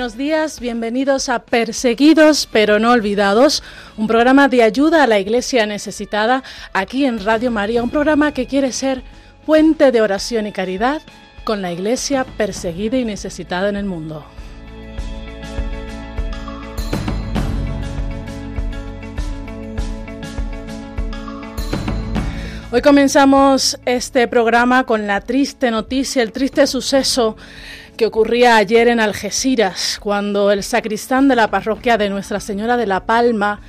Buenos días, bienvenidos a Perseguidos pero no olvidados, un programa de ayuda a la iglesia necesitada aquí en Radio María, un programa que quiere ser puente de oración y caridad con la iglesia perseguida y necesitada en el mundo. Hoy comenzamos este programa con la triste noticia, el triste suceso que ocurría ayer en Algeciras, cuando el sacristán de la parroquia de Nuestra Señora de la Palma,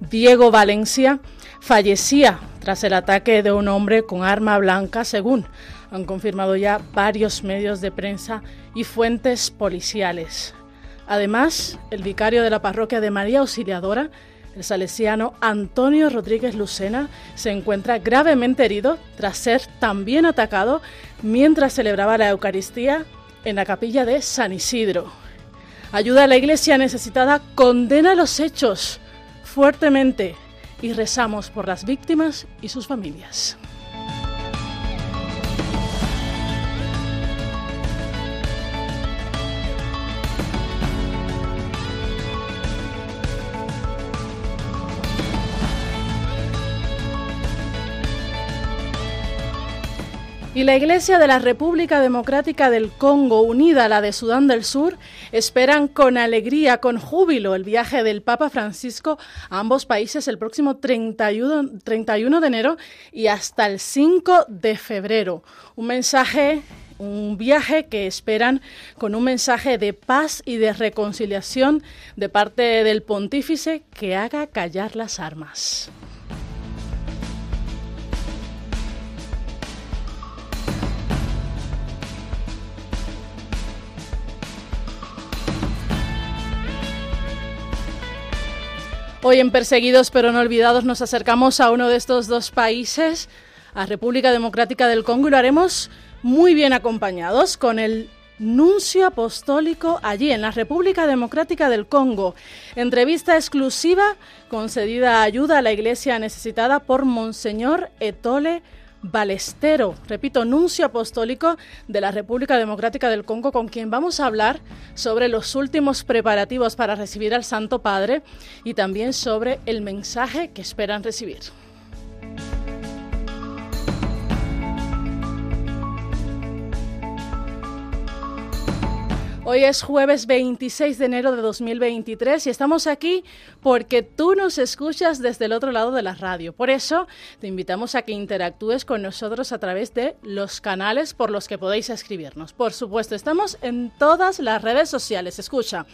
Diego Valencia, fallecía tras el ataque de un hombre con arma blanca, según han confirmado ya varios medios de prensa y fuentes policiales. Además, el vicario de la parroquia de María Auxiliadora, el salesiano Antonio Rodríguez Lucena, se encuentra gravemente herido tras ser también atacado mientras celebraba la Eucaristía en la capilla de San Isidro. Ayuda a la iglesia necesitada, condena los hechos fuertemente y rezamos por las víctimas y sus familias. Y la Iglesia de la República Democrática del Congo, unida a la de Sudán del Sur, esperan con alegría, con júbilo, el viaje del Papa Francisco a ambos países el próximo 31, 31 de enero y hasta el 5 de febrero. Un mensaje un viaje que esperan con un mensaje de paz y de reconciliación de parte del pontífice que haga callar las armas. Hoy en Perseguidos pero no olvidados nos acercamos a uno de estos dos países, a República Democrática del Congo, y lo haremos muy bien acompañados con el nuncio apostólico allí en la República Democrática del Congo. Entrevista exclusiva concedida ayuda a la iglesia necesitada por Monseñor Etole Balestero, repito, nuncio apostólico de la República Democrática del Congo, con quien vamos a hablar sobre los últimos preparativos para recibir al Santo Padre y también sobre el mensaje que esperan recibir. Hoy es jueves 26 de enero de 2023 y estamos aquí porque tú nos escuchas desde el otro lado de la radio. Por eso te invitamos a que interactúes con nosotros a través de los canales por los que podéis escribirnos. Por supuesto, estamos en todas las redes sociales. Escucha,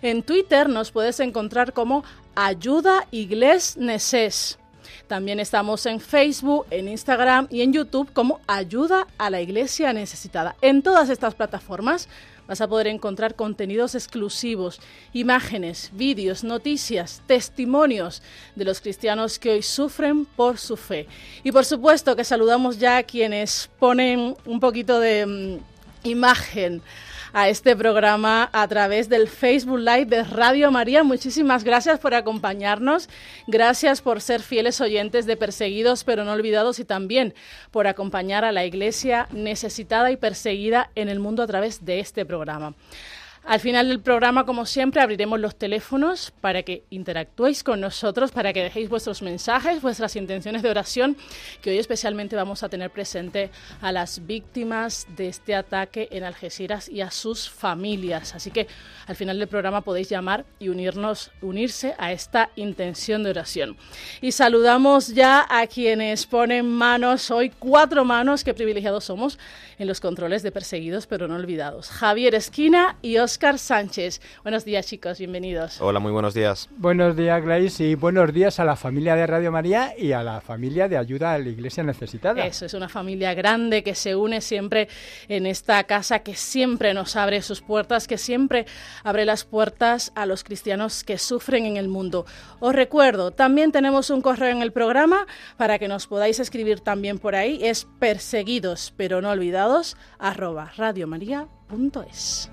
en Twitter nos puedes encontrar como Ayuda Igles Neces. También estamos en Facebook, en Instagram y en YouTube como Ayuda a la Iglesia Necesitada. En todas estas plataformas vas a poder encontrar contenidos exclusivos, imágenes, vídeos, noticias, testimonios de los cristianos que hoy sufren por su fe. Y por supuesto que saludamos ya a quienes ponen un poquito de mm, imagen a este programa a través del Facebook Live de Radio María. Muchísimas gracias por acompañarnos, gracias por ser fieles oyentes de Perseguidos pero no olvidados y también por acompañar a la Iglesia necesitada y perseguida en el mundo a través de este programa. Al final del programa, como siempre, abriremos los teléfonos para que interactuéis con nosotros, para que dejéis vuestros mensajes, vuestras intenciones de oración, que hoy especialmente vamos a tener presente a las víctimas de este ataque en Algeciras y a sus familias. Así que al final del programa podéis llamar y unirnos, unirse a esta intención de oración. Y saludamos ya a quienes ponen manos, hoy cuatro manos, qué privilegiados somos en los controles de perseguidos pero no olvidados. Javier Esquina y Oscar Óscar Sánchez. Buenos días, chicos, bienvenidos. Hola, muy buenos días. Buenos días, Gladys, y buenos días a la familia de Radio María y a la familia de ayuda a la Iglesia necesitada. Eso, es una familia grande que se une siempre en esta casa, que siempre nos abre sus puertas, que siempre abre las puertas a los cristianos que sufren en el mundo. Os recuerdo, también tenemos un correo en el programa para que nos podáis escribir también por ahí. Es perseguidos, pero no olvidados, arroba radiomaria.es.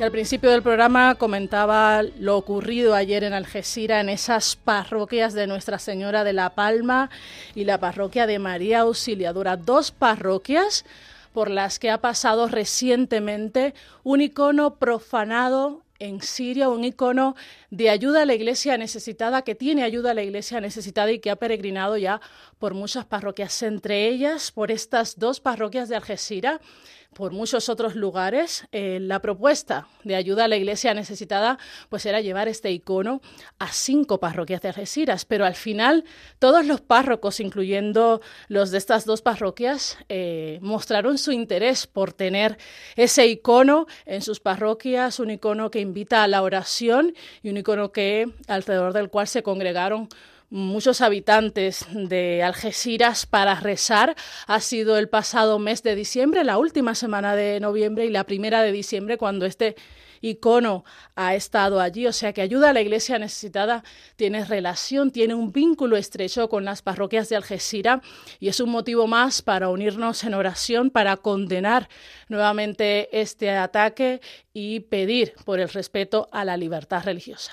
Al principio del programa comentaba lo ocurrido ayer en Algeciras, en esas parroquias de Nuestra Señora de la Palma y la parroquia de María Auxiliadora. Dos parroquias por las que ha pasado recientemente un icono profanado en Siria, un icono de ayuda a la iglesia necesitada, que tiene ayuda a la iglesia necesitada y que ha peregrinado ya por muchas parroquias, entre ellas por estas dos parroquias de Algeciras por muchos otros lugares. Eh, la propuesta de ayuda a la iglesia necesitada pues era llevar este icono a cinco parroquias de Algeciras, pero al final todos los párrocos, incluyendo los de estas dos parroquias, eh, mostraron su interés por tener ese icono en sus parroquias, un icono que invita a la oración y un icono que alrededor del cual se congregaron muchos habitantes de Algeciras para rezar. Ha sido el pasado mes de diciembre, la última semana de noviembre y la primera de diciembre cuando este icono ha estado allí, o sea que ayuda a la iglesia necesitada tiene relación, tiene un vínculo estrecho con las parroquias de Algeciras y es un motivo más para unirnos en oración, para condenar nuevamente este ataque y pedir por el respeto a la libertad religiosa.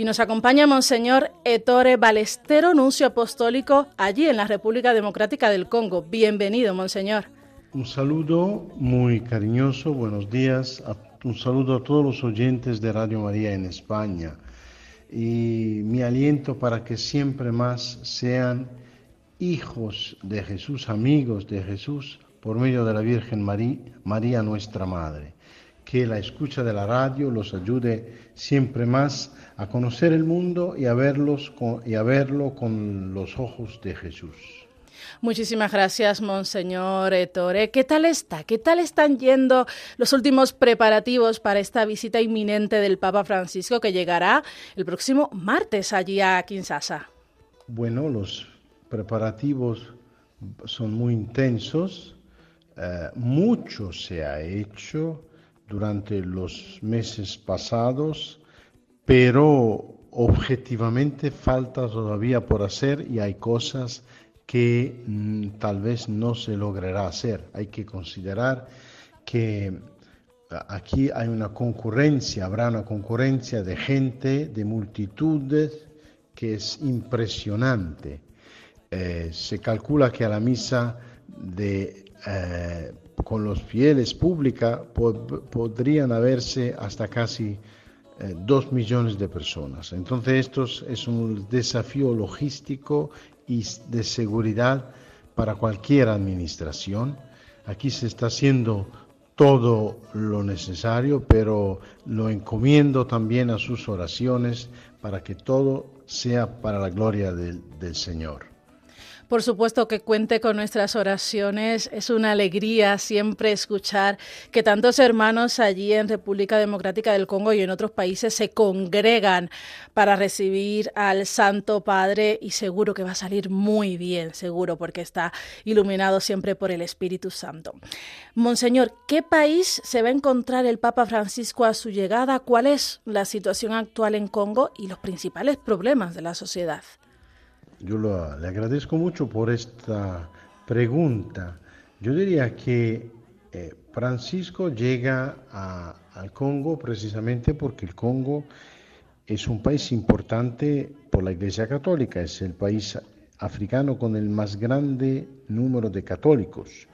Y nos acompaña Monseñor Ettore Balestero, nuncio apostólico allí en la República Democrática del Congo. Bienvenido, Monseñor. Un saludo muy cariñoso, buenos días, un saludo a todos los oyentes de Radio María en España y mi aliento para que siempre más sean hijos de Jesús, amigos de Jesús, por medio de la Virgen María, María nuestra Madre. Que la escucha de la radio los ayude siempre más a conocer el mundo y a, verlos y a verlo con los ojos de Jesús. Muchísimas gracias, Monseñor Ettore. ¿Qué tal está? ¿Qué tal están yendo los últimos preparativos para esta visita inminente del Papa Francisco que llegará el próximo martes allí a Kinshasa? Bueno, los preparativos son muy intensos. Eh, mucho se ha hecho durante los meses pasados, pero objetivamente falta todavía por hacer y hay cosas que mm, tal vez no se logrará hacer. Hay que considerar que aquí hay una concurrencia, habrá una concurrencia de gente, de multitudes, que es impresionante. Eh, se calcula que a la misa de, eh, con los fieles pública podrían haberse hasta casi eh, dos millones de personas. Entonces esto es un desafío logístico y de seguridad para cualquier administración. Aquí se está haciendo todo lo necesario, pero lo encomiendo también a sus oraciones para que todo sea para la gloria del, del Señor. Por supuesto que cuente con nuestras oraciones. Es una alegría siempre escuchar que tantos hermanos allí en República Democrática del Congo y en otros países se congregan para recibir al Santo Padre y seguro que va a salir muy bien, seguro, porque está iluminado siempre por el Espíritu Santo. Monseñor, ¿qué país se va a encontrar el Papa Francisco a su llegada? ¿Cuál es la situación actual en Congo y los principales problemas de la sociedad? Yo le agradezco mucho por esta pregunta. Yo diría que Eh, Francisco llega al Congo precisamente porque el Congo es un país importante por la Iglesia Católica, es el país africano con el más grande número de católicos.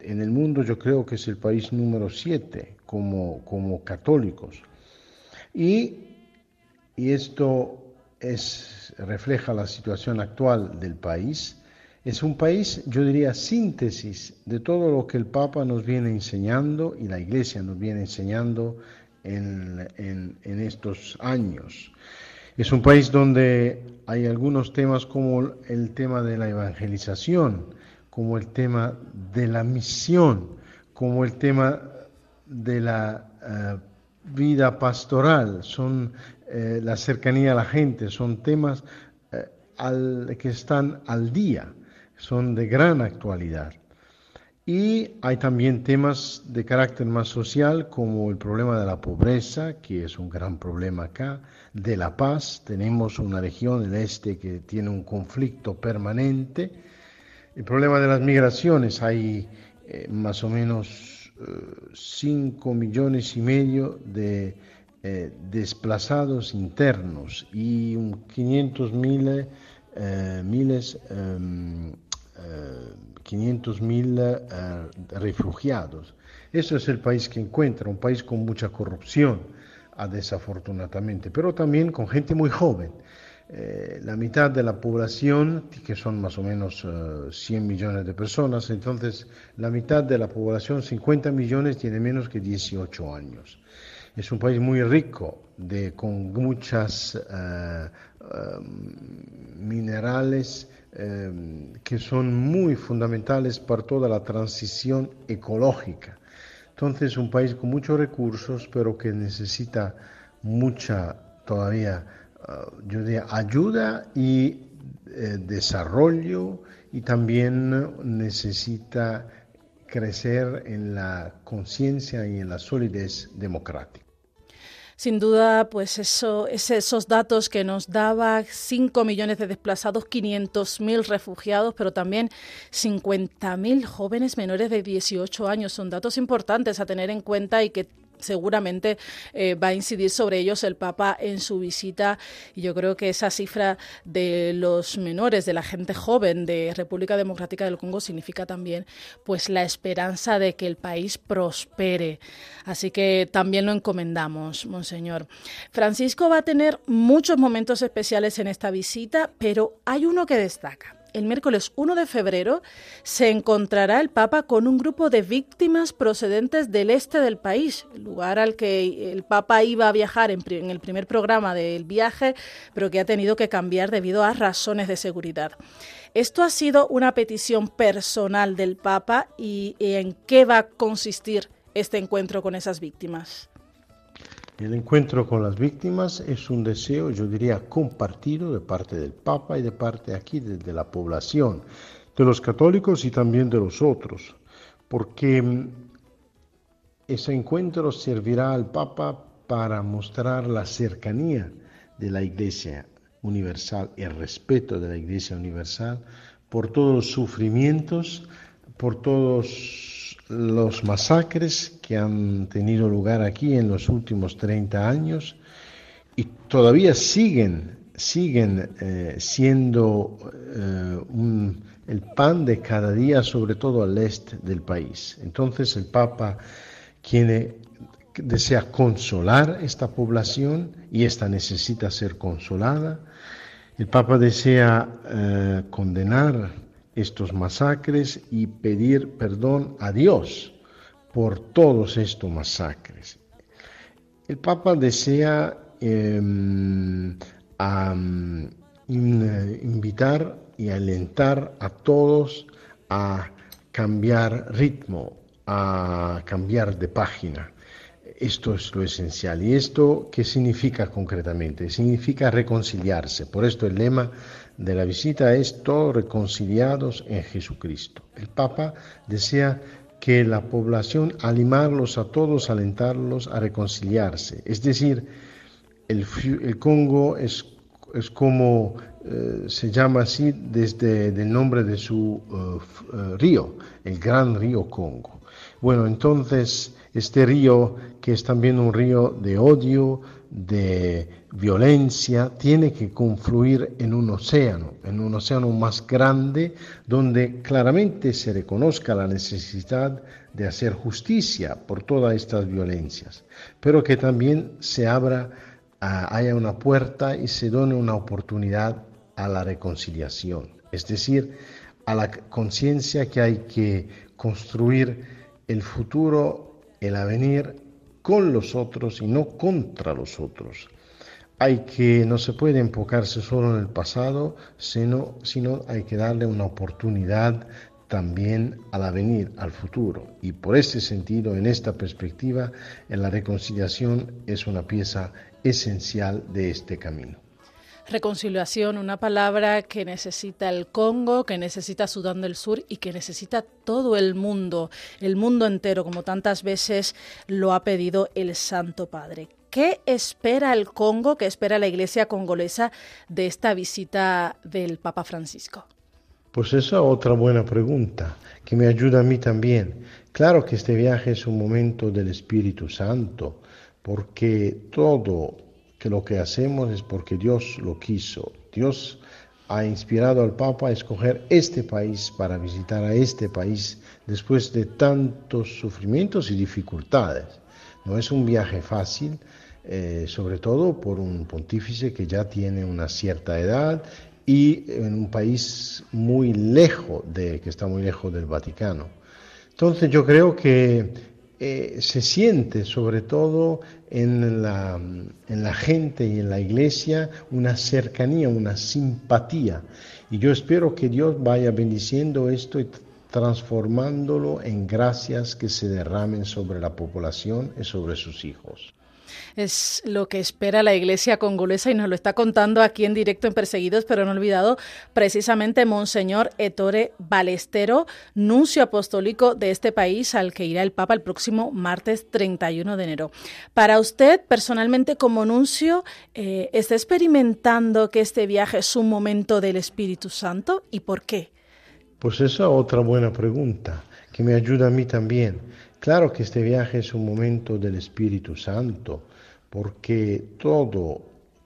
En el mundo yo creo que es el país número 7 como, católicos. Y esto es, refleja la situación actual del país es un país, yo diría, síntesis de todo lo que el Papa nos viene enseñando y la Iglesia nos viene enseñando en, estos años. Es un país donde hay algunos temas como el tema de la evangelización, como el tema de la misión, como el tema de la eh, vida pastoral, son eh, la cercanía a la gente, son temas eh, que están al día son de gran actualidad. Y hay también temas de carácter más social como el problema de la pobreza, que es un gran problema acá, de la paz. Tenemos una región, el este, que tiene un conflicto permanente. El problema de las migraciones, hay eh, más o menos 5 eh, millones y medio de eh, desplazados internos y 500 mil, miles em, 500 mil eh, refugiados. Eso es el país que encuentra, un país con mucha corrupción, ah, desafortunadamente, pero también con gente muy joven. Eh, la mitad de la población, que son más o menos 100 eh, millones de personas, entonces la mitad de la población, 50 millones, tiene menos que 18 años. Es un país muy rico, de, con muchas minerales, Em, que son muy fundamentales para toda la transición ecológica. Entonces, un país con muchos recursos, pero que necesita mucha todavía, yo diría, ayuda y eh, desarrollo y también necesita crecer en la conciencia y en la solidez democrática. Sin duda, pues eso, esos datos que nos daba 5 millones de desplazados, 500.000 refugiados, pero también 50.000 jóvenes menores de 18 años. Son datos importantes a tener en cuenta y que seguramente eh, va a incidir sobre ellos el Papa en su visita y yo creo que esa cifra de los menores, de la gente joven de República Democrática del Congo significa también pues la esperanza de que el país prospere. Así que también lo encomendamos, monseñor. Francisco va a tener muchos momentos especiales en esta visita, pero hay uno que destaca el miércoles 1 de febrero se encontrará el Papa con un grupo de víctimas procedentes del este del país, lugar al que el Papa iba a viajar en, el primer programa del viaje, pero que ha tenido que cambiar debido a razones de seguridad. Esto ha sido una petición personal del Papa y en qué va a consistir este encuentro con esas víctimas. El encuentro con las víctimas es un deseo, yo diría, compartido de parte del Papa y de parte aquí de, la población, de los católicos y también de los otros, porque mm, ese encuentro servirá al Papa para mostrar la cercanía de la Iglesia universal, el respeto de la Iglesia universal por todos los sufrimientos, por todos los masacres que han tenido lugar aquí en los últimos 30 años y todavía siguen, siguen eh, siendo eh, el pan de cada día, sobre todo al este del país. Entonces el Papa quiere, desea consolar esta población y esta necesita ser consolada. El Papa desea eh, condenar estos masacres y pedir perdón a Dios por todos estos masacres. El Papa desea em, invitar y alentar a todos a cambiar ritmo, a cambiar de página. Esto es lo esencial. ¿Y esto qué significa concretamente? Significa reconciliarse. Por esto el lema de la visita es todos reconciliados en Jesucristo. El Papa desea que la población animarlos a todos, alentarlos a reconciliarse. Es decir, el, Congo es, es como eh, se llama así desde el nombre de su eh, eh, río, el gran río Congo. Bueno, entonces este río, que es también un río de odio, de violencia, tiene que confluir en un océano, en un océano más grande, donde claramente se reconozca la necesidad de hacer justicia por todas estas violencias, pero que también se abra, haya una puerta y se done una oportunidad a la reconciliación, es decir, a la conciencia que hay que construir el futuro, el avenir con los otros y no contra los otros. Hay que, no se puede enfocarse solo en el pasado, sino, sino hay que darle una oportunidad también al avenir, al futuro. Y por este sentido, en esta perspectiva, en la reconciliación es una pieza esencial de este camino. Reconciliación, una palabra que necesita el Congo, que necesita Sudán del Sur y que necesita todo el mundo, el mundo entero, como tantas veces lo ha pedido el Santo Padre. ¿Qué espera el Congo, qué espera la Iglesia congolesa de esta visita del Papa Francisco? Pues esa es otra buena pregunta que me ayuda a mí también. Claro que este viaje es un momento del Espíritu Santo, porque todo que lo que hacemos es porque Dios lo quiso. Dios ha inspirado al Papa a escoger este país para visitar a este país después de tantos sufrimientos y dificultades. No es un viaje fácil, eh, sobre todo por un pontífice que ya tiene una cierta edad y en un país muy lejos de, que está muy lejos del Vaticano. Entonces yo creo que eh, se siente sobre todo en la, en la gente y en la iglesia una cercanía, una simpatía. Y yo espero que Dios vaya bendiciendo esto y transformándolo en gracias que se derramen sobre la población y sobre sus hijos es lo que espera la Iglesia congolesa y nos lo está contando aquí en directo en Perseguidos, pero no olvidado precisamente Monseñor Ettore Balestero, nuncio apostólico de este país al que irá el Papa el próximo martes 31 de enero. Para usted, personalmente como nuncio, eh, ¿está experimentando que este viaje es un momento del Espíritu Santo y por qué? Pues esa es otra buena pregunta que me ayuda a mí también. Claro que este viaje es un momento del Espíritu Santo, porque todo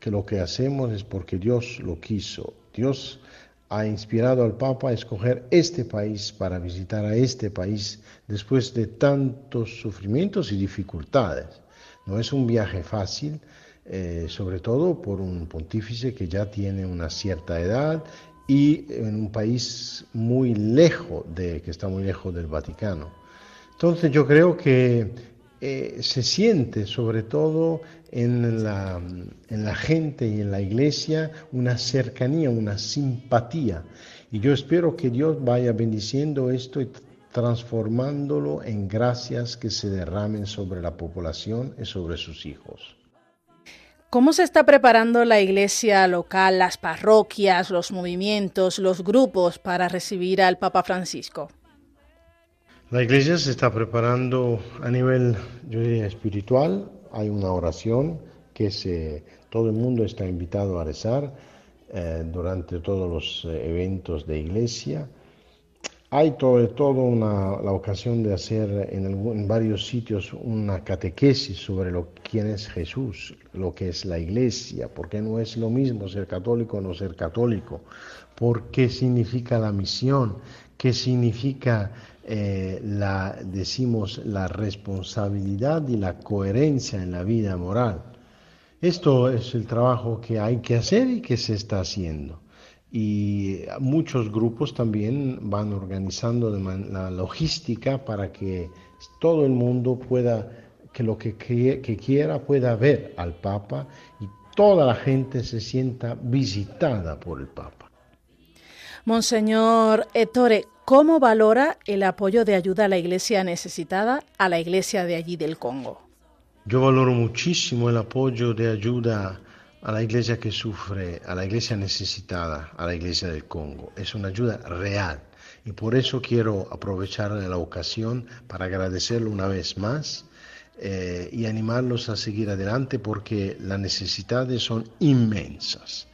lo que hacemos es porque Dios lo quiso. Dios ha inspirado al Papa a escoger este país para visitar a este país después de tantos sufrimientos y dificultades. No es un viaje fácil, eh, sobre todo por un pontífice que ya tiene una cierta edad y en un país muy lejos de, que está muy lejos del Vaticano. Entonces yo creo que eh, se siente sobre todo en la, en la gente y en la iglesia una cercanía, una simpatía. Y yo espero que Dios vaya bendiciendo esto y transformándolo en gracias que se derramen sobre la población y sobre sus hijos. ¿Cómo se está preparando la iglesia local, las parroquias, los movimientos, los grupos para recibir al Papa Francisco? La iglesia se está preparando a nivel, yo diría, espiritual. Hay una oración que se, todo el mundo está invitado a rezar eh, durante todos los eh, eventos de iglesia. Hay todo, todo una, la ocasión de hacer en, varios sitios una catequesis sobre lo, quién es Jesús, lo que es la iglesia, porque no es lo mismo ser católico o no ser católico, por qué significa la misión, qué significa eh, la, decimos, la responsabilidad y la coherencia en la vida moral. Esto es el trabajo que hay que hacer y que se está haciendo. Y muchos grupos también van organizando la logística para que todo el mundo pueda, que lo que, que quiera pueda ver al Papa y toda la gente se sienta visitada por el Papa. Monseñor Ettore, ¿Cómo valora el apoyo de ayuda a la iglesia necesitada, a la iglesia de allí del Congo? Yo valoro muchísimo el apoyo de ayuda a la iglesia que sufre, a la iglesia necesitada, a la iglesia del Congo. Es una ayuda real. Y por eso quiero aprovechar la ocasión para agradecerlo una vez más eh, y animarlos a seguir adelante porque las necesidades son inmensas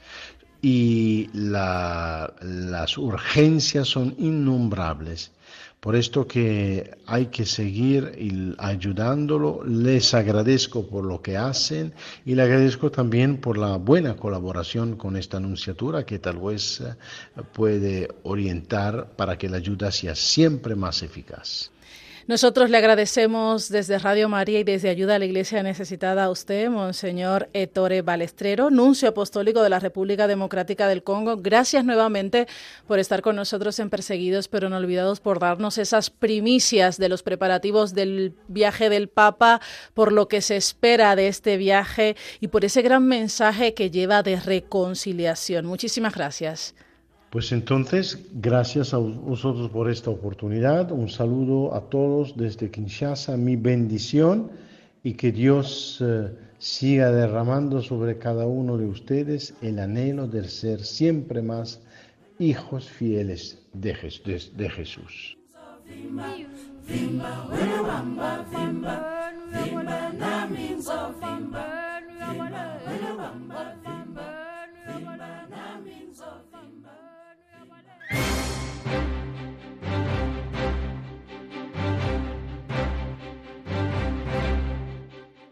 y las urgencias son innombrables, Por esto que hay que seguir ayudándolo. Les agradezco por lo que hacen y le agradezco también por la buena colaboración con esta anunciatura que tal vez eh, puede orientar para que la ayuda sea siempre más eficaz. Nosotros le agradecemos desde Radio María y desde Ayuda a la Iglesia Necesitada a usted, Monseñor Ettore Balestrero, nuncio apostólico de la República Democrática del Congo. Gracias nuevamente por estar con nosotros en Perseguidos pero no olvidados, por darnos esas primicias de los preparativos del viaje del Papa, por lo que se espera de este viaje y por ese gran mensaje que lleva de reconciliación. Muchísimas gracias. Pues entonces, gracias a vosotros por esta oportunidad. Un saludo a todos desde Kinshasa, mi bendición y que Dios eh, siga derramando sobre cada uno de ustedes el anhelo de ser siempre más hijos fieles de, de Jesús.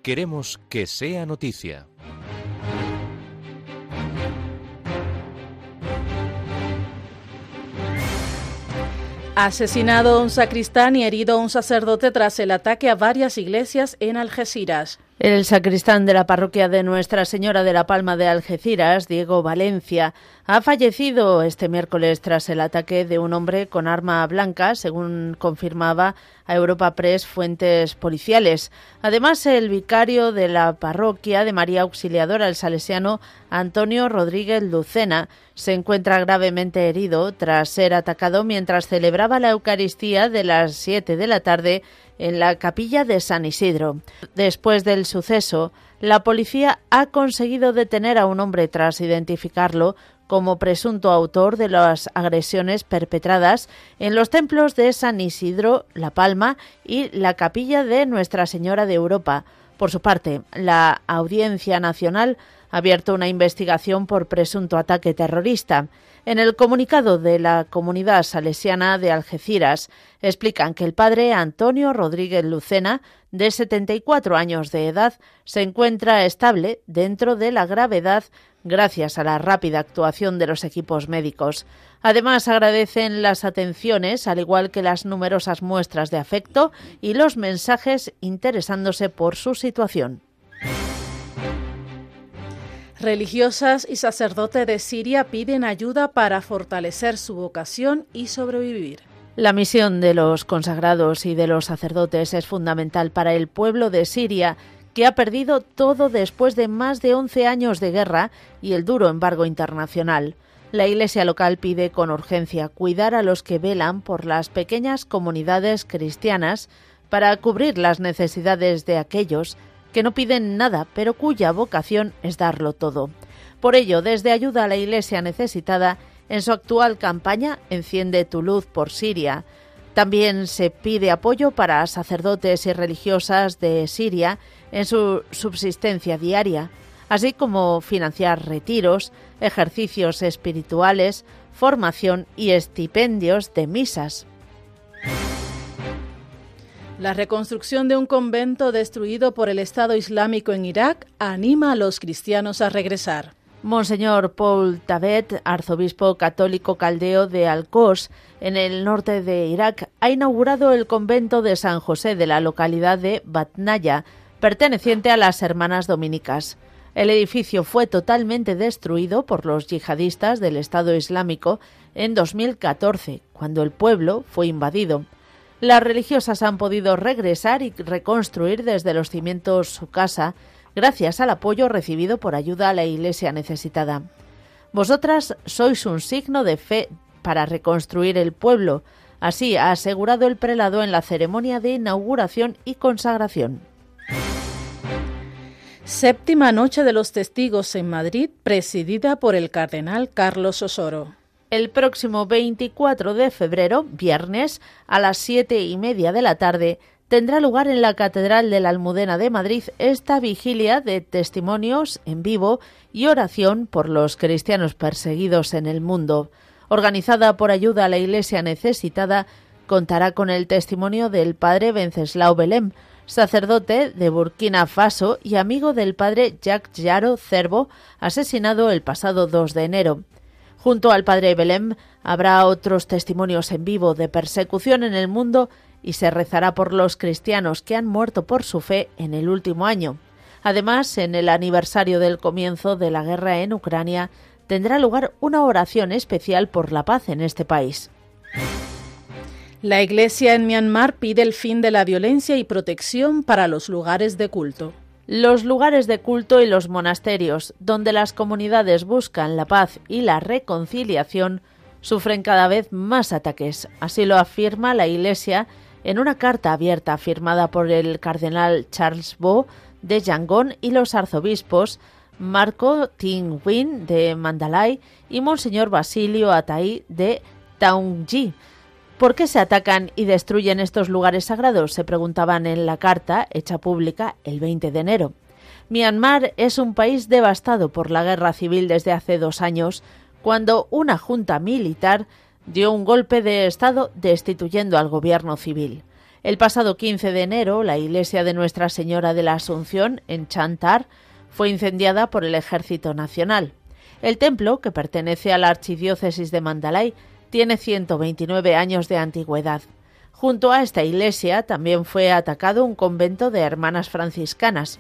Queremos que sea noticia. Asesinado un sacristán y herido un sacerdote tras el ataque a varias iglesias en Algeciras. El sacristán de la parroquia de Nuestra Señora de la Palma de Algeciras, Diego Valencia, ha fallecido este miércoles tras el ataque de un hombre con arma blanca, según confirmaba a Europa Press fuentes policiales. Además, el vicario de la parroquia de María Auxiliadora, el salesiano Antonio Rodríguez Lucena, se encuentra gravemente herido tras ser atacado mientras celebraba la Eucaristía de las 7 de la tarde en la capilla de San Isidro. Después del suceso, la policía ha conseguido detener a un hombre tras identificarlo como presunto autor de las agresiones perpetradas en los templos de San Isidro, La Palma y la capilla de Nuestra Señora de Europa. Por su parte, la Audiencia Nacional abierto una investigación por presunto ataque terrorista. En el comunicado de la comunidad salesiana de Algeciras explican que el padre Antonio Rodríguez Lucena, de 74 años de edad, se encuentra estable dentro de la gravedad gracias a la rápida actuación de los equipos médicos. Además, agradecen las atenciones, al igual que las numerosas muestras de afecto y los mensajes interesándose por su situación. Religiosas y sacerdotes de Siria piden ayuda para fortalecer su vocación y sobrevivir. La misión de los consagrados y de los sacerdotes es fundamental para el pueblo de Siria, que ha perdido todo después de más de 11 años de guerra y el duro embargo internacional. La Iglesia local pide con urgencia cuidar a los que velan por las pequeñas comunidades cristianas para cubrir las necesidades de aquellos que no piden nada, pero cuya vocación es darlo todo. Por ello, desde Ayuda a la Iglesia Necesitada, en su actual campaña Enciende tu luz por Siria, también se pide apoyo para sacerdotes y religiosas de Siria en su subsistencia diaria, así como financiar retiros, ejercicios espirituales, formación y estipendios de misas. La reconstrucción de un convento destruido por el Estado Islámico en Irak anima a los cristianos a regresar. Monseñor Paul Tabet, arzobispo católico caldeo de Al-Qos, en el norte de Irak, ha inaugurado el convento de San José de la localidad de Batnaya, perteneciente a las Hermanas Dominicas. El edificio fue totalmente destruido por los yihadistas del Estado Islámico en 2014, cuando el pueblo fue invadido. Las religiosas han podido regresar y reconstruir desde los cimientos su casa gracias al apoyo recibido por ayuda a la Iglesia necesitada. Vosotras sois un signo de fe para reconstruir el pueblo, así ha asegurado el prelado en la ceremonia de inauguración y consagración. Séptima Noche de los Testigos en Madrid, presidida por el cardenal Carlos Osoro el próximo 24 de febrero, viernes, a las siete y media de la tarde, tendrá lugar en la Catedral de la Almudena de Madrid esta vigilia de testimonios en vivo y oración por los cristianos perseguidos en el mundo. Organizada por ayuda a la Iglesia necesitada, contará con el testimonio del padre Venceslao Belém, sacerdote de Burkina Faso y amigo del padre Jacques Yaro Cervo, asesinado el pasado 2 de enero. Junto al padre Belém habrá otros testimonios en vivo de persecución en el mundo y se rezará por los cristianos que han muerto por su fe en el último año. Además, en el aniversario del comienzo de la guerra en Ucrania, tendrá lugar una oración especial por la paz en este país. La Iglesia en Myanmar pide el fin de la violencia y protección para los lugares de culto. Los lugares de culto y los monasterios, donde las comunidades buscan la paz y la reconciliación, sufren cada vez más ataques. Así lo afirma la Iglesia en una carta abierta firmada por el cardenal Charles Bo de Yangon y los arzobispos Marco Ting Win de Mandalay y Monseñor Basilio Atai de Taungji. ¿Por qué se atacan y destruyen estos lugares sagrados? Se preguntaban en la carta hecha pública el 20 de enero. Myanmar es un país devastado por la guerra civil desde hace dos años, cuando una junta militar dio un golpe de Estado destituyendo al gobierno civil. El pasado 15 de enero, la iglesia de Nuestra Señora de la Asunción, en Chantar, fue incendiada por el Ejército Nacional. El templo, que pertenece a la Archidiócesis de Mandalay, tiene 129 años de antigüedad. Junto a esta iglesia también fue atacado un convento de hermanas franciscanas.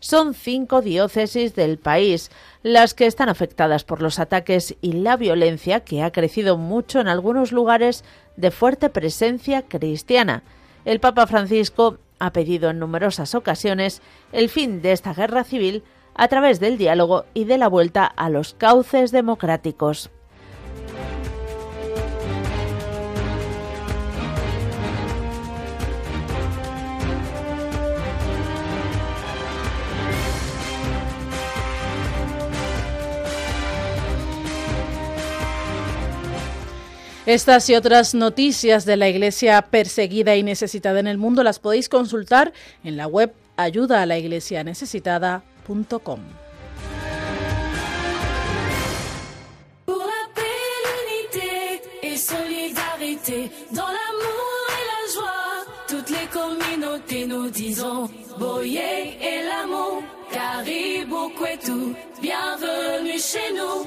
Son cinco diócesis del país las que están afectadas por los ataques y la violencia que ha crecido mucho en algunos lugares de fuerte presencia cristiana, el Papa Francisco ha pedido en numerosas ocasiones el fin de esta guerra civil a través del diálogo y de la vuelta a los cauces democráticos. Estas y otras noticias de la Iglesia perseguida y necesitada en el mundo las podéis consultar en la web ayuda a la iglesia necesitada.com. bienvenue chez nous,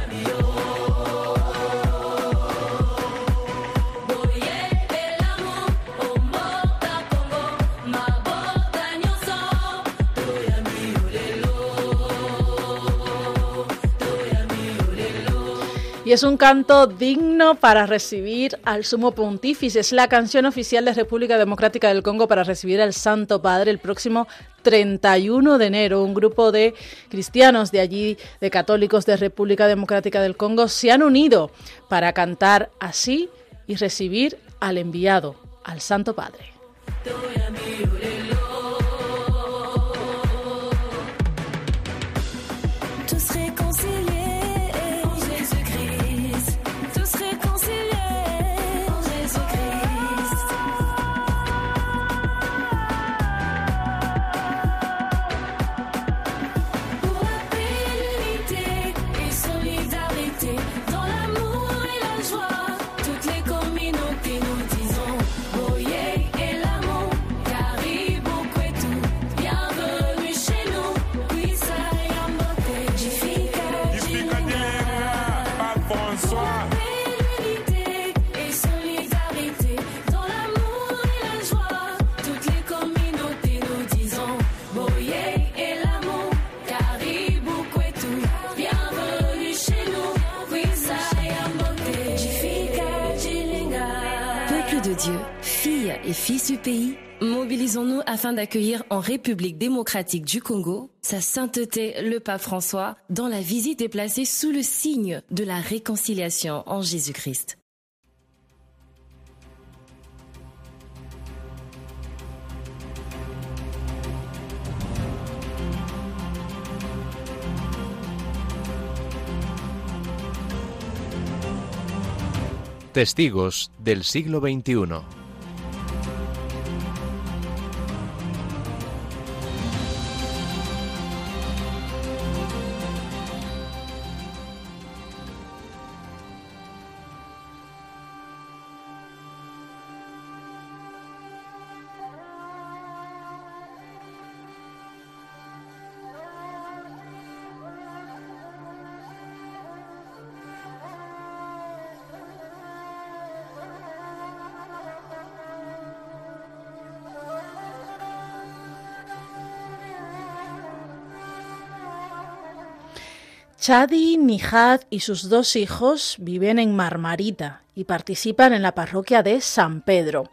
Y es un canto digno para recibir al Sumo Pontífice. Es la canción oficial de República Democrática del Congo para recibir al Santo Padre el próximo 31 de enero. Un grupo de cristianos de allí, de católicos de República Democrática del Congo, se han unido para cantar así y recibir al enviado, al Santo Padre. fils pays, mobilisons-nous afin d'accueillir en République démocratique du Congo sa sainteté le pape François dans la visite déplacée sous le signe de la réconciliation en Jésus-Christ. Testigos del siglo XXI. Chadi Nihad y sus dos hijos viven en Marmarita y participan en la parroquia de San Pedro.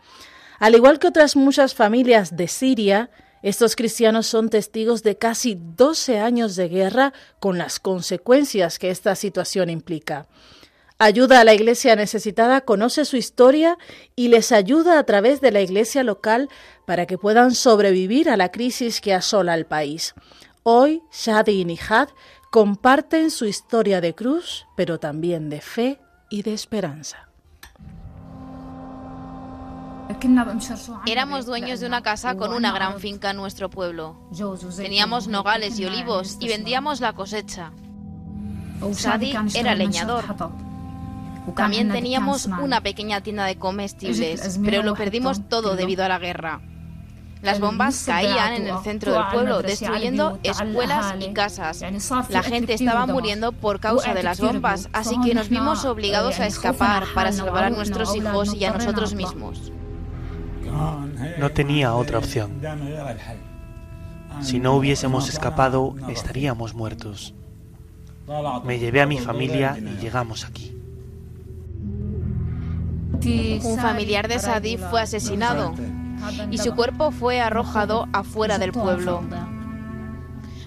Al igual que otras muchas familias de Siria, estos cristianos son testigos de casi 12 años de guerra con las consecuencias que esta situación implica. Ayuda a la iglesia necesitada, conoce su historia y les ayuda a través de la iglesia local para que puedan sobrevivir a la crisis que asola al país. Hoy, Shadi y Nihad comparten su historia de cruz, pero también de fe y de esperanza. Éramos dueños de una casa con una gran finca en nuestro pueblo. Teníamos nogales y olivos y vendíamos la cosecha. Sadi era leñador. También teníamos una pequeña tienda de comestibles, pero lo perdimos todo debido a la guerra. Las bombas caían en el centro del pueblo, destruyendo escuelas y casas. La gente estaba muriendo por causa de las bombas, así que nos vimos obligados a escapar para salvar a nuestros hijos y a nosotros mismos. No tenía otra opción. Si no hubiésemos escapado, estaríamos muertos. Me llevé a mi familia y llegamos aquí. Un familiar de Sadi fue asesinado y su cuerpo fue arrojado afuera del pueblo.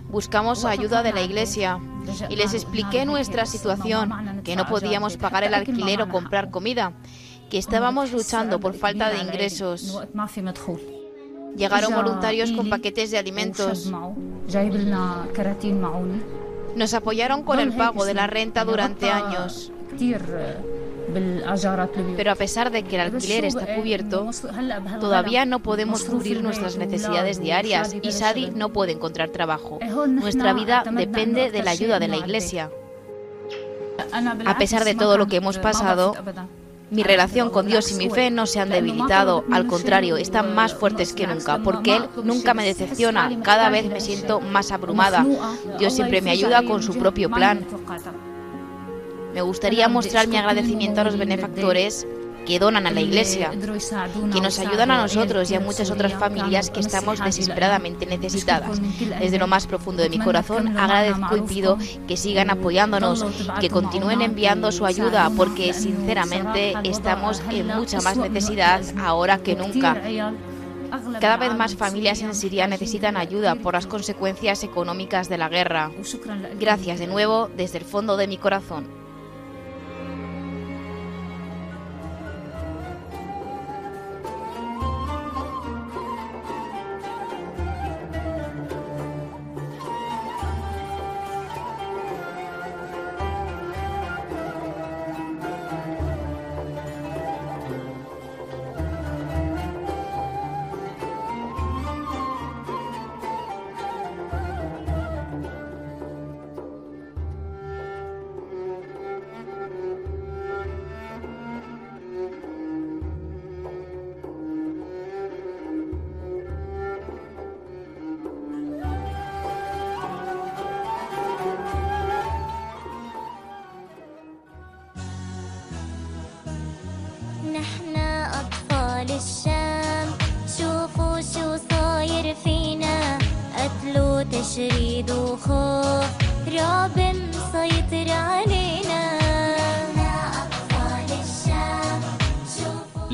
Buscamos ayuda de la iglesia y les expliqué nuestra situación, que no podíamos pagar el alquiler o comprar comida, que estábamos luchando por falta de ingresos. Llegaron voluntarios con paquetes de alimentos. Nos apoyaron con el pago de la renta durante años. Pero a pesar de que el alquiler está cubierto, todavía no podemos cubrir nuestras necesidades diarias y Sadi no puede encontrar trabajo. Nuestra vida depende de la ayuda de la Iglesia. A pesar de todo lo que hemos pasado, mi relación con Dios y mi fe no se han debilitado, al contrario, están más fuertes que nunca, porque Él nunca me decepciona, cada vez me siento más abrumada. Dios siempre me ayuda con su propio plan. Me gustaría mostrar mi agradecimiento a los benefactores que donan a la Iglesia, que nos ayudan a nosotros y a muchas otras familias que estamos desesperadamente necesitadas. Desde lo más profundo de mi corazón agradezco y pido que sigan apoyándonos, que continúen enviando su ayuda, porque sinceramente estamos en mucha más necesidad ahora que nunca. Cada vez más familias en Siria necesitan ayuda por las consecuencias económicas de la guerra. Gracias de nuevo desde el fondo de mi corazón.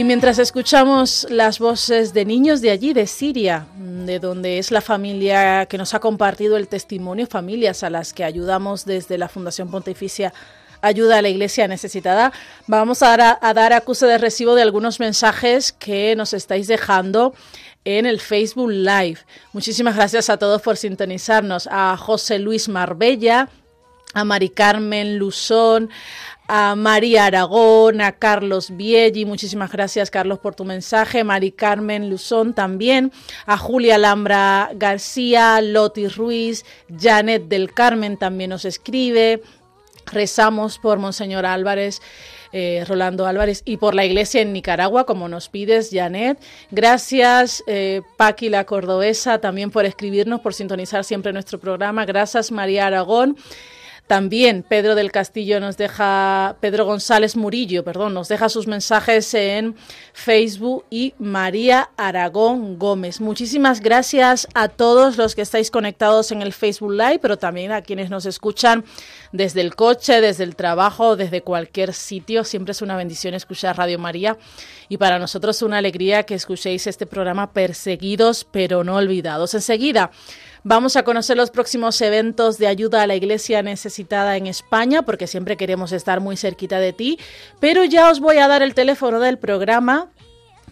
Y mientras escuchamos las voces de niños de allí, de Siria, de donde es la familia que nos ha compartido el testimonio, familias a las que ayudamos desde la Fundación Pontificia Ayuda a la Iglesia Necesitada, vamos a dar, a dar acuse de recibo de algunos mensajes que nos estáis dejando en el Facebook Live. Muchísimas gracias a todos por sintonizarnos. A José Luis Marbella, a Mari Carmen Luzón, a María Aragón, a Carlos Vieggi, muchísimas gracias Carlos por tu mensaje, Mari Carmen Luzón también, a Julia Alhambra García, Loti Ruiz, Janet del Carmen también nos escribe, rezamos por Monseñor Álvarez. Eh, Rolando Álvarez y por la iglesia en Nicaragua, como nos pides, Janet. Gracias, eh, Paqui la Cordobesa, también por escribirnos, por sintonizar siempre nuestro programa. Gracias, María Aragón. También Pedro del Castillo nos deja, Pedro González Murillo, perdón, nos deja sus mensajes en Facebook y María Aragón Gómez. Muchísimas gracias a todos los que estáis conectados en el Facebook Live, pero también a quienes nos escuchan desde el coche, desde el trabajo, desde cualquier sitio. Siempre es una bendición escuchar Radio María y para nosotros una alegría que escuchéis este programa Perseguidos pero no olvidados. Enseguida Vamos a conocer los próximos eventos de ayuda a la iglesia necesitada en España, porque siempre queremos estar muy cerquita de ti. Pero ya os voy a dar el teléfono del programa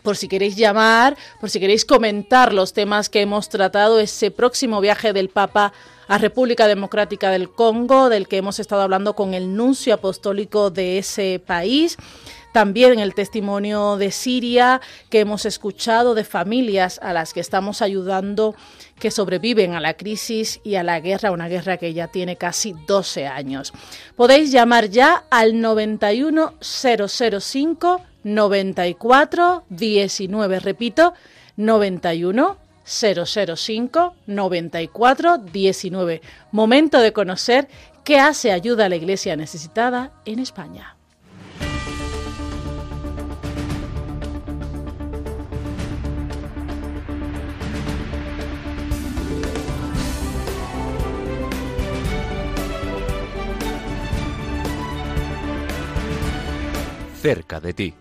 por si queréis llamar, por si queréis comentar los temas que hemos tratado, ese próximo viaje del Papa a República Democrática del Congo, del que hemos estado hablando con el nuncio apostólico de ese país también el testimonio de Siria que hemos escuchado de familias a las que estamos ayudando que sobreviven a la crisis y a la guerra, una guerra que ya tiene casi 12 años. Podéis llamar ya al 91005 94 19, repito, 91 005 94 19. Momento de conocer qué hace ayuda a la iglesia necesitada en España. Cerca de ti.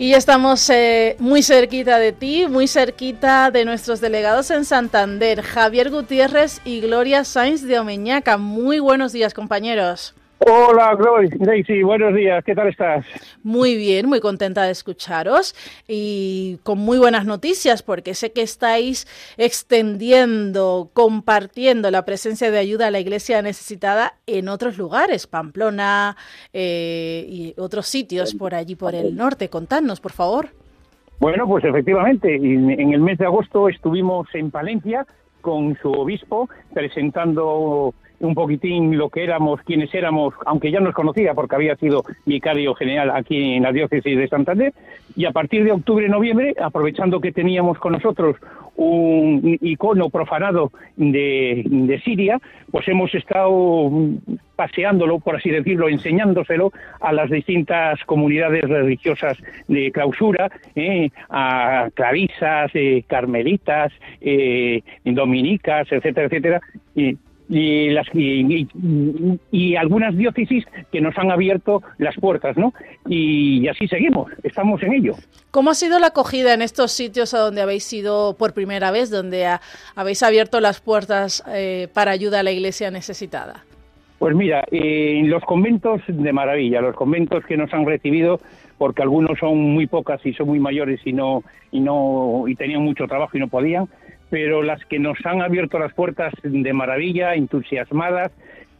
Y ya estamos eh, muy cerquita de ti, muy cerquita de nuestros delegados en Santander, Javier Gutiérrez y Gloria Sainz de Omeñaca. Muy buenos días, compañeros. Hola, Daisy, buenos días, ¿qué tal estás? Muy bien, muy contenta de escucharos y con muy buenas noticias porque sé que estáis extendiendo, compartiendo la presencia de ayuda a la iglesia necesitada en otros lugares, Pamplona eh, y otros sitios por allí, por el norte. Contadnos, por favor. Bueno, pues efectivamente, en el mes de agosto estuvimos en Palencia con su obispo presentando un poquitín lo que éramos, quienes éramos, aunque ya nos conocía porque había sido vicario general aquí en la diócesis de Santander, y a partir de octubre-noviembre, aprovechando que teníamos con nosotros un icono profanado de, de, Siria, pues hemos estado paseándolo, por así decirlo, enseñándoselo a las distintas comunidades religiosas de clausura, eh, a clarisas, eh, carmelitas, eh, dominicas, etcétera, etcétera, y y, las, y, algunas diócesis que nos han abierto las puertas, ¿no? Y, así seguimos, estamos en ello. ¿Cómo ha sido la acogida en estos sitios a donde habéis ido por primera vez, donde habéis abierto las puertas eh, para ayuda a la iglesia necesitada? Pues mira, en los conventos de maravilla, los conventos que nos han recibido, porque algunos son muy pocas y son muy mayores y no y no y tenían mucho trabajo y no podían, pero las que nos han abierto las puertas de maravilla, entusiasmadas,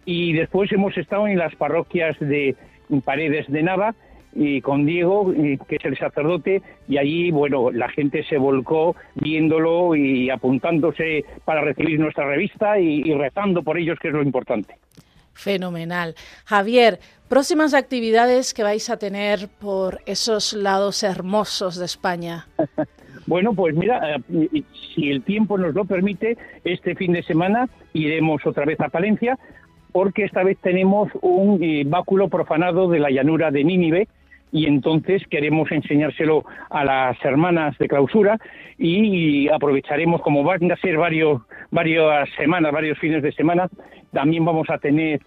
y después hemos estado en las parroquias de Paredes de Nava, y con Diego, que es el sacerdote, y allí, bueno, la gente se volcó viéndolo y apuntándose para recibir nuestra revista y, y rezando por ellos, que es lo importante. Fenomenal. Javier, próximas actividades que vais a tener por esos lados hermosos de España. Bueno, pues mira, eh, si el tiempo nos lo permite, este fin de semana iremos otra vez a Palencia, porque esta vez tenemos un eh, báculo profanado de la llanura de Nínive, y entonces queremos enseñárselo a las hermanas de clausura y aprovecharemos, como van a ser varios, varias semanas, varios fines de semana, también vamos a tener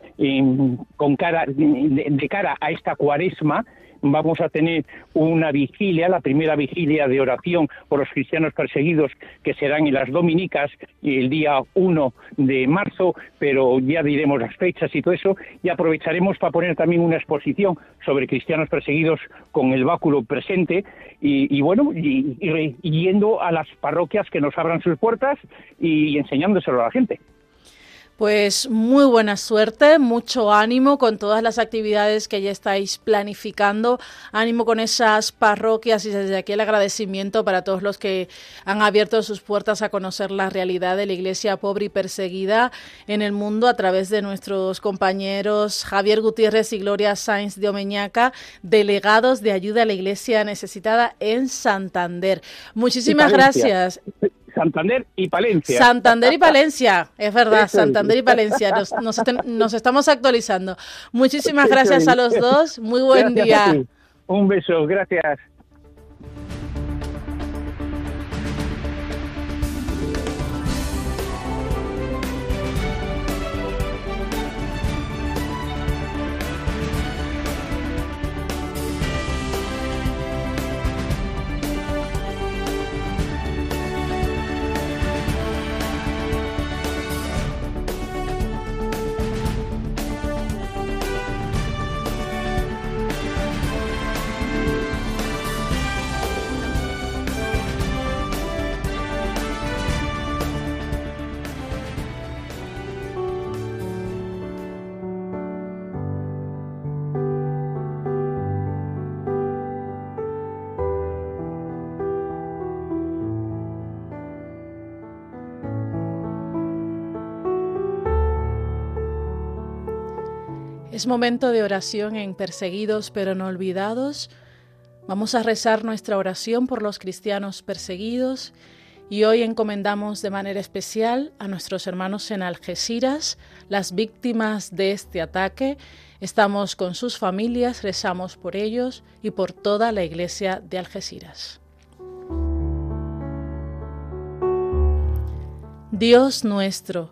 con cara, de cara a esta cuaresma, vamos a tener una vigilia, la primera vigilia de oración por los cristianos perseguidos, que serán en las Dominicas el día 1 de marzo, pero ya diremos las fechas y todo eso, y aprovecharemos para poner también una exposición sobre cristianos perseguidos con el báculo presente, y, bueno, y, yendo a las parroquias que nos abran sus puertas y enseñándoselo a la gente. Pues muy buena suerte, mucho ánimo con todas las actividades que ya estáis planificando, ánimo con esas parroquias y desde aquí el agradecimiento para todos los que han abierto sus puertas a conocer la realidad de la iglesia pobre y perseguida en el mundo a través de nuestros compañeros Javier Gutiérrez y Gloria Sainz de Omeñaca, delegados de ayuda a la iglesia necesitada en Santander. Muchísimas gracias. Santander y Palencia. Santander y Palencia, es verdad, Santander y Palencia. Nos, estamos actualizando. Muchísimas gracias a los dos. Muy buen día. Un beso, gracias. Es momento de oración en perseguidos pero no olvidados. Vamos a rezar nuestra oración por los cristianos perseguidos y hoy encomendamos de manera especial a nuestros hermanos en Algeciras, las víctimas de este ataque. Estamos con sus familias, rezamos por ellos y por toda la iglesia de Algeciras. Dios nuestro,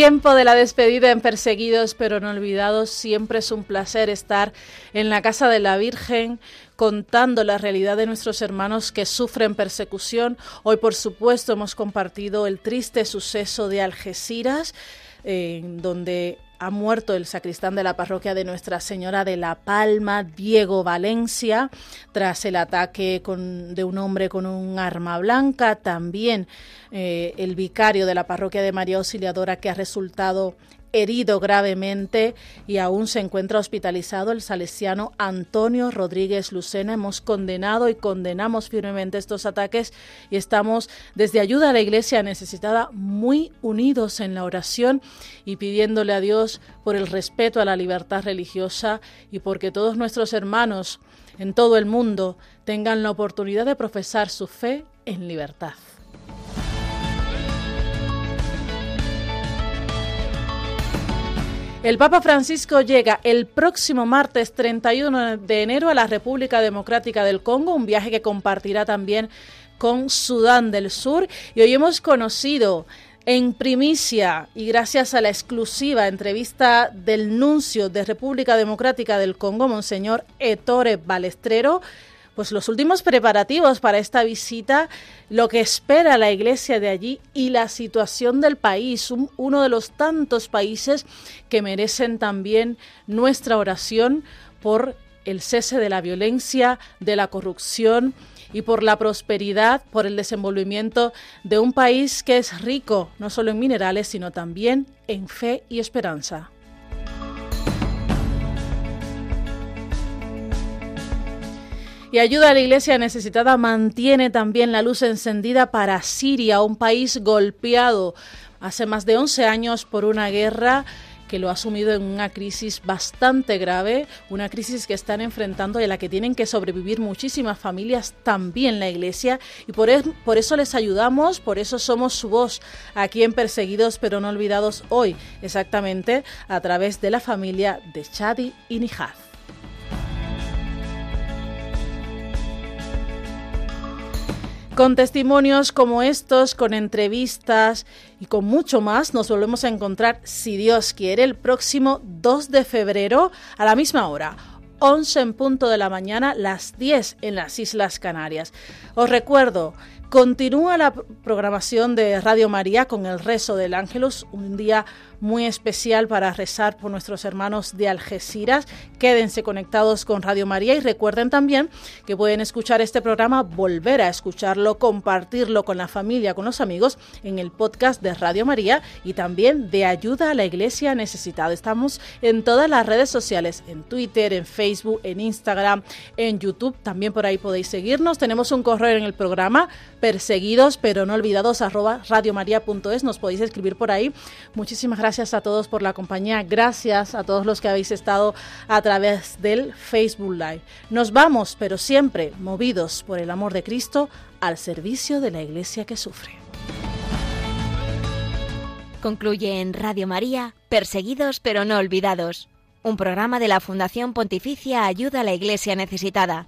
Tiempo de la despedida en Perseguidos pero no olvidados. Siempre es un placer estar en la casa de la Virgen contando la realidad de nuestros hermanos que sufren persecución. Hoy, por supuesto, hemos compartido el triste suceso de Algeciras, en donde ha muerto el sacristán de la parroquia de Nuestra Señora de la Palma, Diego Valencia, tras el ataque de un hombre con un arma blanca. También eh, el vicario de la parroquia de María Auxiliadora que ha resultado herido gravemente y aún se encuentra hospitalizado el salesiano Antonio Rodríguez Lucena. Hemos condenado y condenamos firmemente estos ataques y estamos desde ayuda a la iglesia necesitada muy unidos en la oración y pidiéndole a Dios por el respeto a la libertad religiosa y porque todos nuestros hermanos en todo el mundo tengan la oportunidad de profesar su fe en libertad. El Papa Francisco llega el próximo martes 31 de enero a la República Democrática del Congo, un viaje que compartirá también con Sudán del Sur. Y hoy hemos conocido En primicia y gracias a la exclusiva entrevista del nuncio de República Democrática del Congo, Monseñor Ettore Balestrero, pues los últimos preparativos para esta visita, lo que espera la iglesia de allí y la situación del país, uno de los tantos países que merecen también nuestra oración por el cese de la violencia, de la corrupción y por la prosperidad, por el desenvolvimiento de un país que es rico no solo en minerales, sino también en fe y esperanza. Y ayuda a la iglesia necesitada mantiene también la luz encendida para Siria, un país golpeado hace más de 11 años por una guerra que lo ha sumido en una crisis bastante grave, una crisis que están enfrentando y a la que tienen que sobrevivir muchísimas familias, también la Iglesia, y por, eso les ayudamos, por eso somos su voz aquí en Perseguidos pero no olvidados hoy, exactamente a través de la familia de Chadi y Nihad. Con testimonios como estos, con entrevistas y con mucho más, nos volvemos a encontrar, si Dios quiere, el próximo 2 de febrero a la misma hora. 11 en punto de la mañana, las 10 en las Islas Canarias. Os recuerdo, continúa la programación de Radio María con el rezo del Ángelus, un día muy especial para rezar por nuestros hermanos de Algeciras. Quédense conectados con Radio María y recuerden también que pueden escuchar este programa, volver a escucharlo, compartirlo con la familia, con los amigos en el podcast de Radio María y también de Ayuda a la Iglesia Necesitada. Estamos en todas las redes sociales, en Twitter, en Facebook, en Instagram, en YouTube. También por ahí podéis seguirnos. Tenemos un correo en el programa, perseguidos pero no olvidados, arroba radiomaria.es. Nos podéis escribir por ahí. Muchísimas gracias gracias a todos por la compañía, gracias a todos los que habéis estado a través del Facebook Live. Nos vamos, pero siempre movidos por el amor de Cristo, al servicio de la iglesia que sufre. Concluye en Radio María, Perseguidos pero no olvidados, un programa de la Fundación Pontificia Ayuda a la Iglesia Necesitada